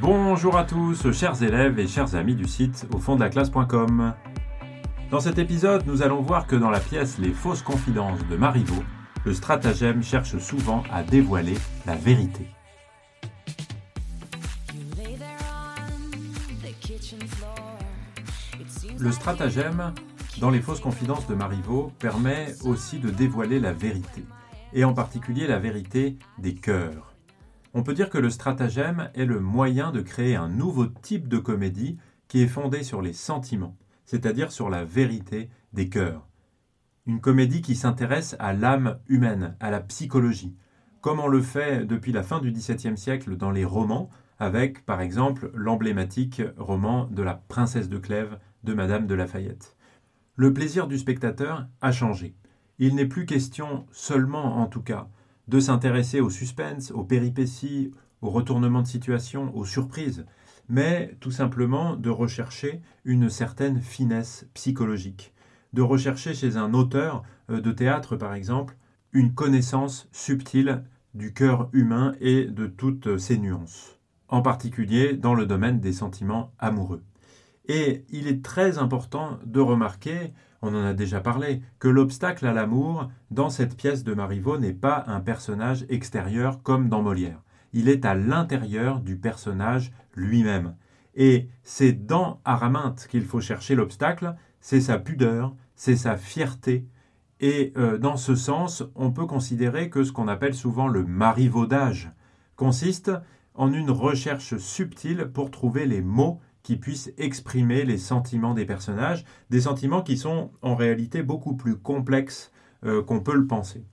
Bonjour à tous, chers élèves et chers amis du site au fond de la classe.com. Dans cet épisode, nous allons voir que dans la pièce Les fausses confidences de Marivaux, le stratagème cherche souvent à dévoiler la vérité. Le stratagème, dans les fausses confidences de Marivaux, permet aussi de dévoiler la vérité, et en particulier la vérité des cœurs. On peut dire que le stratagème est le moyen de créer un nouveau type de comédie qui est fondé sur les sentiments, c'est-à-dire sur la vérité des cœurs. Une comédie qui s'intéresse à l'âme humaine, à la psychologie, comme on le fait depuis la fin du XVIIe siècle dans les romans, avec par exemple l'emblématique roman de la Princesse de Clèves de Madame de Lafayette. Le plaisir du spectateur a changé. Il n'est plus question seulement, en tout cas, de s'intéresser au suspense, aux péripéties, aux retournements de situation, aux surprises, mais tout simplement de rechercher une certaine finesse psychologique, de rechercher chez un auteur euh, de théâtre, par exemple, une connaissance subtile du cœur humain et de toutes ses nuances, en particulier dans le domaine des sentiments amoureux. Et il est très important de remarquer, on en a déjà parlé, que l'obstacle à l'amour dans cette pièce de Marivaux n'est pas un personnage extérieur comme dans Molière. Il est à l'intérieur du personnage lui-même. Et c'est dans Araminte qu'il faut chercher l'obstacle, c'est sa pudeur, c'est sa fierté. Et euh, dans ce sens, on peut considérer que ce qu'on appelle souvent le marivaudage consiste en une recherche subtile pour trouver les mots qui puissent exprimer les sentiments des personnages, des sentiments qui sont en réalité beaucoup plus complexes euh, qu'on peut le penser.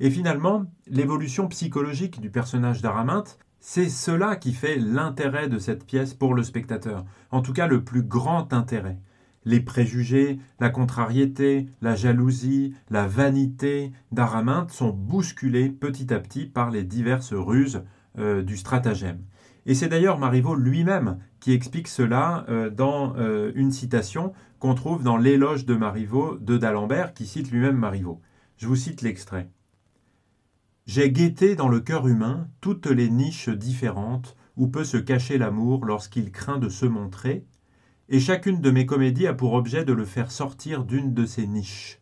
Et finalement, l'évolution psychologique du personnage d'Araminte, c'est cela qui fait l'intérêt de cette pièce pour le spectateur, en tout cas le plus grand intérêt. Les préjugés, la contrariété, la jalousie, la vanité d'Araminte sont bousculés petit à petit par les diverses ruses euh, du stratagème. Et c'est d'ailleurs Marivaux lui-même qui explique cela euh, dans euh, une citation qu'on trouve dans l'éloge de Marivaux de d'Alembert, qui cite lui-même Marivaux. Je vous cite l'extrait. J'ai guetté dans le cœur humain toutes les niches différentes où peut se cacher l'amour lorsqu'il craint de se montrer, et chacune de mes comédies a pour objet de le faire sortir d'une de ces niches.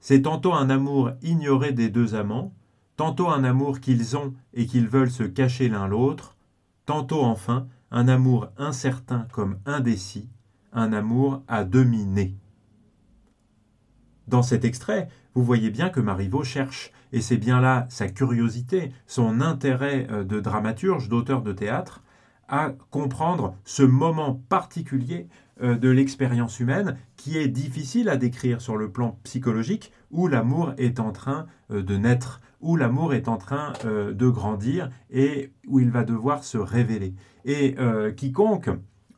C'est tantôt un amour ignoré des deux amants, tantôt un amour qu'ils ont et qu'ils veulent se cacher l'un l'autre, tantôt enfin un amour incertain comme indécis, un amour à demi né. Dans cet extrait, vous voyez bien que Marivaux cherche, et c'est bien là sa curiosité, son intérêt euh, de dramaturge, d'auteur de théâtre, à comprendre ce moment particulier euh, de l'expérience humaine qui est difficile à décrire sur le plan psychologique, où l'amour est en train euh, de naître, où l'amour est en train euh, de grandir et où il va devoir se révéler. Et euh, quiconque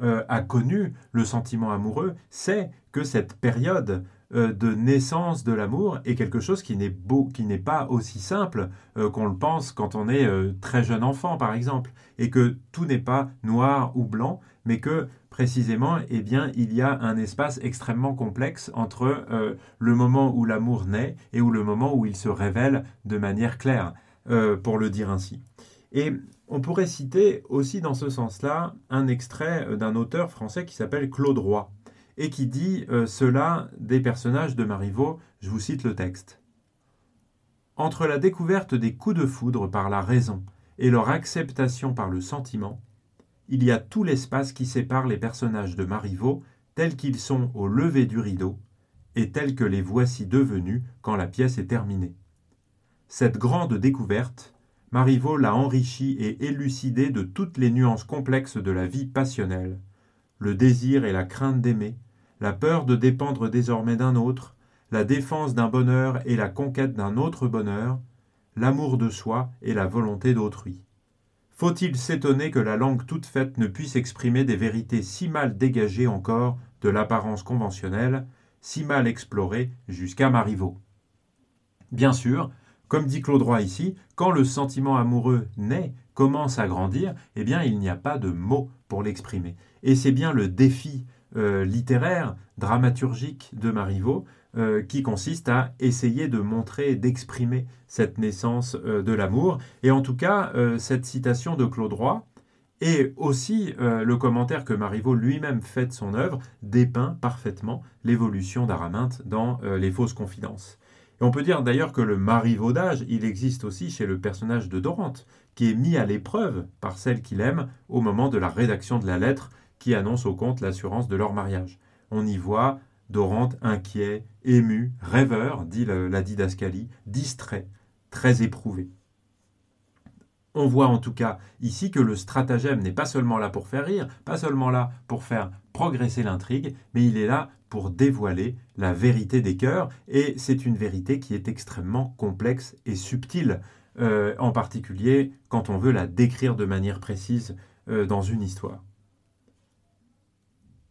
euh, a connu le sentiment amoureux sait que cette période de naissance de l'amour est quelque chose qui n'est beau, qui n'est pas aussi simple qu'on le pense quand on est très jeune enfant, par exemple, et que tout n'est pas noir ou blanc, mais que précisément, eh bien, il y a un espace extrêmement complexe entre euh, le moment où l'amour naît et où le moment où il se révèle de manière claire, euh, pour le dire ainsi. Et on pourrait citer aussi dans ce sens-là un extrait euh, d'un auteur français qui s'appelle Claude Roy et qui dit cela des personnages de Marivaux, je vous cite le texte. Entre la découverte des coups de foudre par la raison et leur acceptation par le sentiment, il y a tout l'espace qui sépare les personnages de Marivaux tels qu'ils sont au lever du rideau et tels que les voici devenus quand la pièce est terminée. Cette grande découverte, Marivaux l'a enrichie et élucidée de toutes les nuances complexes de la vie passionnelle, le désir et la crainte d'aimer, la peur de dépendre désormais d'un autre, la défense d'un bonheur et la conquête d'un autre bonheur, l'amour de soi et la volonté d'autrui. Faut-il s'étonner que la langue toute faite ne puisse exprimer des vérités si mal dégagées encore de l'apparence conventionnelle, si mal explorées jusqu'à Marivaux? Bien sûr, comme dit Claude Roy ici, quand le sentiment amoureux naît, commence à grandir, eh bien il n'y a pas de mots pour l'exprimer. Et c'est bien le défi euh, littéraire, dramaturgique de Marivaux, euh, qui consiste à essayer de montrer, d'exprimer cette naissance euh, de l'amour. Et en tout cas, cette citation de Claude Roy Et aussi, le commentaire que Marivaux lui-même fait de son œuvre dépeint parfaitement l'évolution d'Araminte dans Les fausses confidences. Et on peut dire d'ailleurs que le marivaudage, il existe aussi chez le personnage de Dorante, qui est mis à l'épreuve par celle qu'il aime au moment de la rédaction de la lettre qui annonce au comte l'assurance de leur mariage. On y voit Dorante inquiet, ému, rêveur, dit la didascalie, distrait, très éprouvé. On voit en tout cas ici que le stratagème n'est pas seulement là pour faire rire, pas seulement là pour faire progresser l'intrigue, mais il est là pour dévoiler la vérité des cœurs, et c'est une vérité qui est extrêmement complexe et subtile, euh, en particulier quand on veut la décrire de manière précise euh, dans une histoire.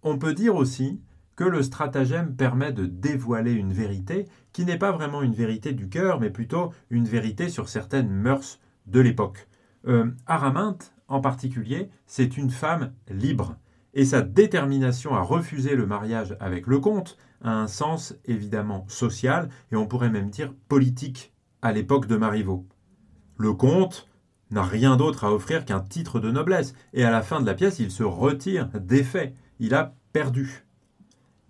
On peut dire aussi que le stratagème permet de dévoiler une vérité qui n'est pas vraiment une vérité du cœur, mais plutôt une vérité sur certaines mœurs de l'époque. Euh, Araminte, en particulier, c'est une femme libre. Et sa détermination à refuser le mariage avec le comte a un sens évidemment social et on pourrait même dire politique à l'époque de Marivaux. Le comte n'a rien d'autre à offrir qu'un titre de noblesse et à la fin de la pièce il se retire défait, il a perdu.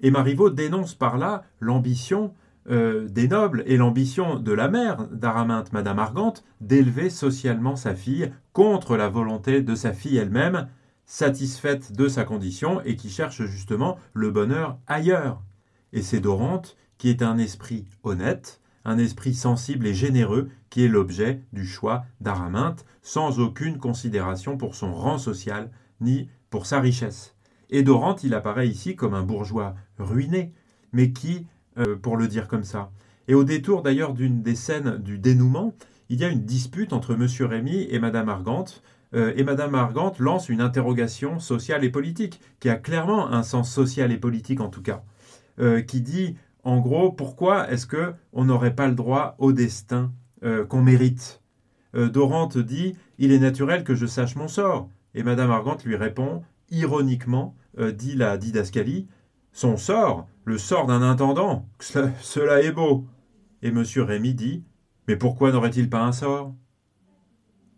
Et Marivaux dénonce par là l'ambition euh, des nobles et l'ambition de la mère d'Araminte, Madame Argante, d'élever socialement sa fille contre la volonté de sa fille elle-même, satisfaite de sa condition et qui cherche justement le bonheur ailleurs. Et c'est Dorante qui est un esprit honnête, un esprit sensible et généreux qui est l'objet du choix d'Araminte, sans aucune considération pour son rang social ni pour sa richesse. Et Dorante, il apparaît ici comme un bourgeois ruiné, mais qui euh, pour le dire comme ça. Et au détour d'ailleurs d'une des scènes du dénouement, il y a une dispute entre M. Rémy et Mme Argante, euh, et Mme Argante lance une interrogation sociale et politique, qui a clairement un sens social et politique en tout cas, euh, qui dit en gros pourquoi est-ce que on n'aurait pas le droit au destin qu'on mérite? Dorante dit il est naturel que je sache mon sort, et Mme Argante lui répond ironiquement, dit la didascalie, son sort, le sort d'un intendant, cela est beau. Et M. Rémy dit Mais pourquoi n'aurait-il pas un sort?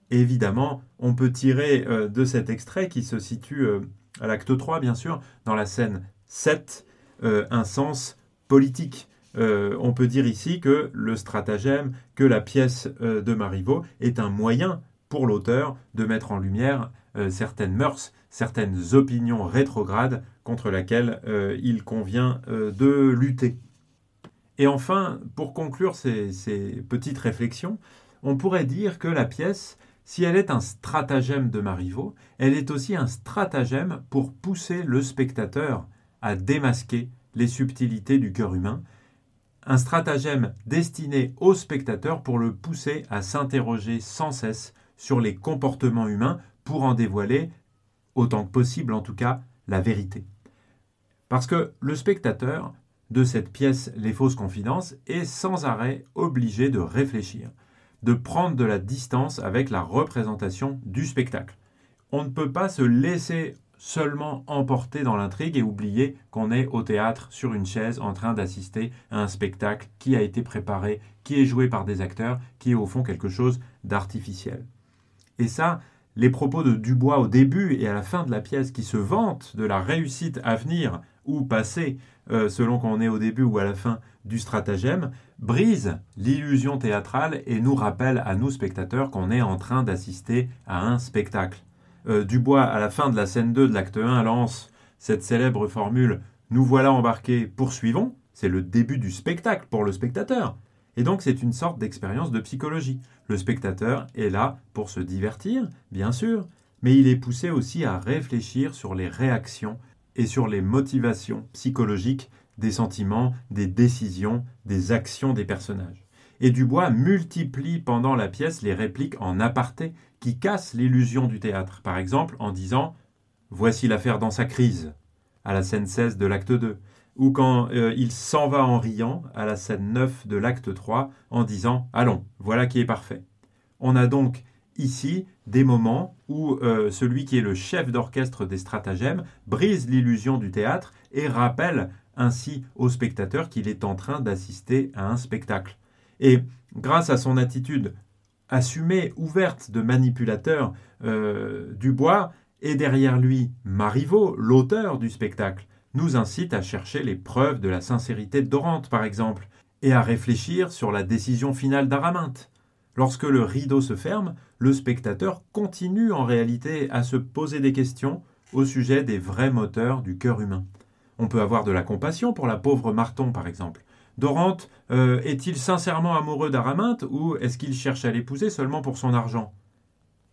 Évidemment, on peut tirer euh, de cet extrait qui se situe euh, à l'acte 3, bien sûr, dans la scène 7, euh, un sens politique. on peut dire ici que le stratagème, que la pièce de Marivaux est un moyen pour l'auteur de mettre en lumière certaines mœurs, certaines opinions rétrogrades contre laquelle euh, il convient euh, de lutter. Et enfin, pour conclure ces, petites réflexions, on pourrait dire que la pièce, si elle est un stratagème de Marivaux, elle est aussi un stratagème pour pousser le spectateur à démasquer les subtilités du cœur humain, un stratagème destiné au spectateur pour le pousser à s'interroger sans cesse sur les comportements humains pour en dévoiler, autant que possible en tout cas, la vérité. Parce que le spectateur de cette pièce Les fausses confidences est sans arrêt obligé de réfléchir, de prendre de la distance avec la représentation du spectacle. On ne peut pas se laisser seulement emporter dans l'intrigue et oublier qu'on est au théâtre sur une chaise en train d'assister à un spectacle qui a été préparé, qui est joué par des acteurs, qui est au fond quelque chose d'artificiel. Et ça, les propos de Dubois au début et à la fin de la pièce qui se vantent de la réussite à venir ou passé, euh, selon qu'on est au début ou à la fin du stratagème, brise l'illusion théâtrale et nous rappelle à nous spectateurs qu'on est en train d'assister à un spectacle. Euh, Dubois, à la fin de la scène 2 de l'acte 1, lance cette célèbre formule Nous voilà embarqués, poursuivons. C'est le début du spectacle pour le spectateur. Et donc c'est une sorte d'expérience de psychologie. Le spectateur est là pour se divertir, bien sûr, mais il est poussé aussi à réfléchir sur les réactions et sur les motivations psychologiques des sentiments, des décisions, des actions des personnages. Et Dubois multiplie pendant la pièce les répliques en aparté qui cassent l'illusion du théâtre. Par exemple, en disant Voici l'affaire dans sa crise, à la scène 16 de l'acte 2, ou quand euh, il s'en va en riant, à la scène 9 de l'acte 3, en disant Allons, voilà qui est parfait. On a donc ici des moments où euh, celui qui est le chef d'orchestre des stratagèmes brise l'illusion du théâtre et rappelle ainsi au spectateur qu'il est en train d'assister à un spectacle. Et grâce à son attitude assumée, ouverte de manipulateur, euh, Dubois Et derrière lui, Marivaux, l'auteur du spectacle, nous incite à chercher les preuves de la sincérité de Dorante, par exemple, et à réfléchir sur la décision finale d'Araminte. Lorsque le rideau se ferme, le spectateur continue en réalité à se poser des questions au sujet des vrais moteurs du cœur humain. On peut avoir de la compassion pour la pauvre Marton, par exemple. Dorante euh, est-il sincèrement amoureux d'Araminte ou est-ce qu'il cherche à l'épouser seulement pour son argent?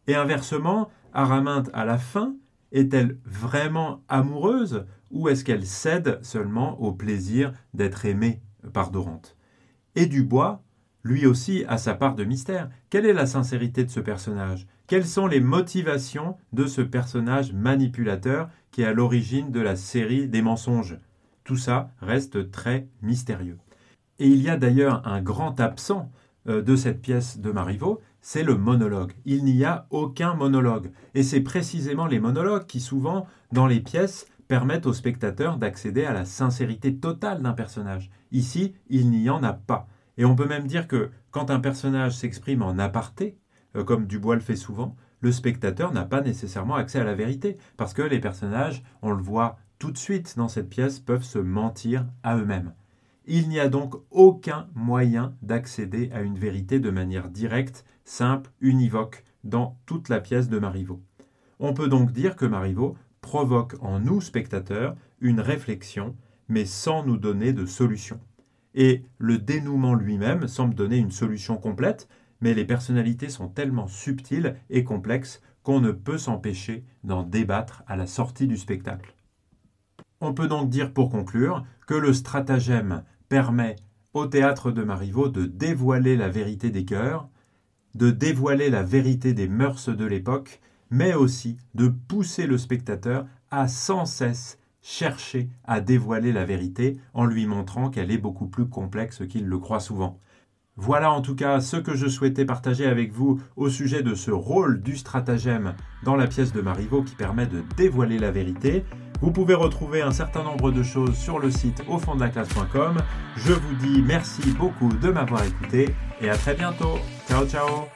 Et inversement, Araminte, à la fin, est-elle vraiment amoureuse ou est-ce qu'elle cède seulement au plaisir d'être aimée par Dorante? Et Dubois, lui aussi, a sa part de mystère. Quelle est la sincérité de ce personnage? Quelles sont les motivations de ce personnage manipulateur qui est à l'origine de la série des mensonges? Tout ça reste très mystérieux. Et il y a d'ailleurs un grand absent euh, de cette pièce de Marivaux, c'est le monologue. Il n'y a aucun monologue. Et c'est précisément les monologues qui, souvent, dans les pièces, permettent au spectateur d'accéder à la sincérité totale d'un personnage. Ici, il n'y en a pas. Et on peut même dire que quand un personnage s'exprime en aparté, euh, comme Dubois le fait souvent, le spectateur n'a pas nécessairement accès à la vérité, parce que les personnages, on le voit tout de suite dans cette pièce, peuvent se mentir à eux-mêmes. Il n'y a donc aucun moyen d'accéder à une vérité de manière directe, simple, univoque dans toute la pièce de Marivaux. On peut donc dire que Marivaux provoque en nous, spectateurs, une réflexion, mais sans nous donner de solution. Et le dénouement lui-même semble donner une solution complète, mais les personnalités sont tellement subtiles et complexes qu'on ne peut s'empêcher d'en débattre à la sortie du spectacle. On peut donc dire pour conclure que le stratagème permet au théâtre de Marivaux de dévoiler la vérité des cœurs, de dévoiler la vérité des mœurs de l'époque, mais aussi de pousser le spectateur à sans cesse chercher à dévoiler la vérité en lui montrant qu'elle est beaucoup plus complexe qu'il le croit souvent. Voilà en tout cas ce que je souhaitais partager avec vous au sujet de ce rôle du stratagème dans la pièce de Marivaux qui permet de dévoiler la vérité. Vous pouvez retrouver un certain nombre de choses sur le site au fond de la classe.com. Je vous dis merci beaucoup de m'avoir écouté et à très bientôt. Ciao ciao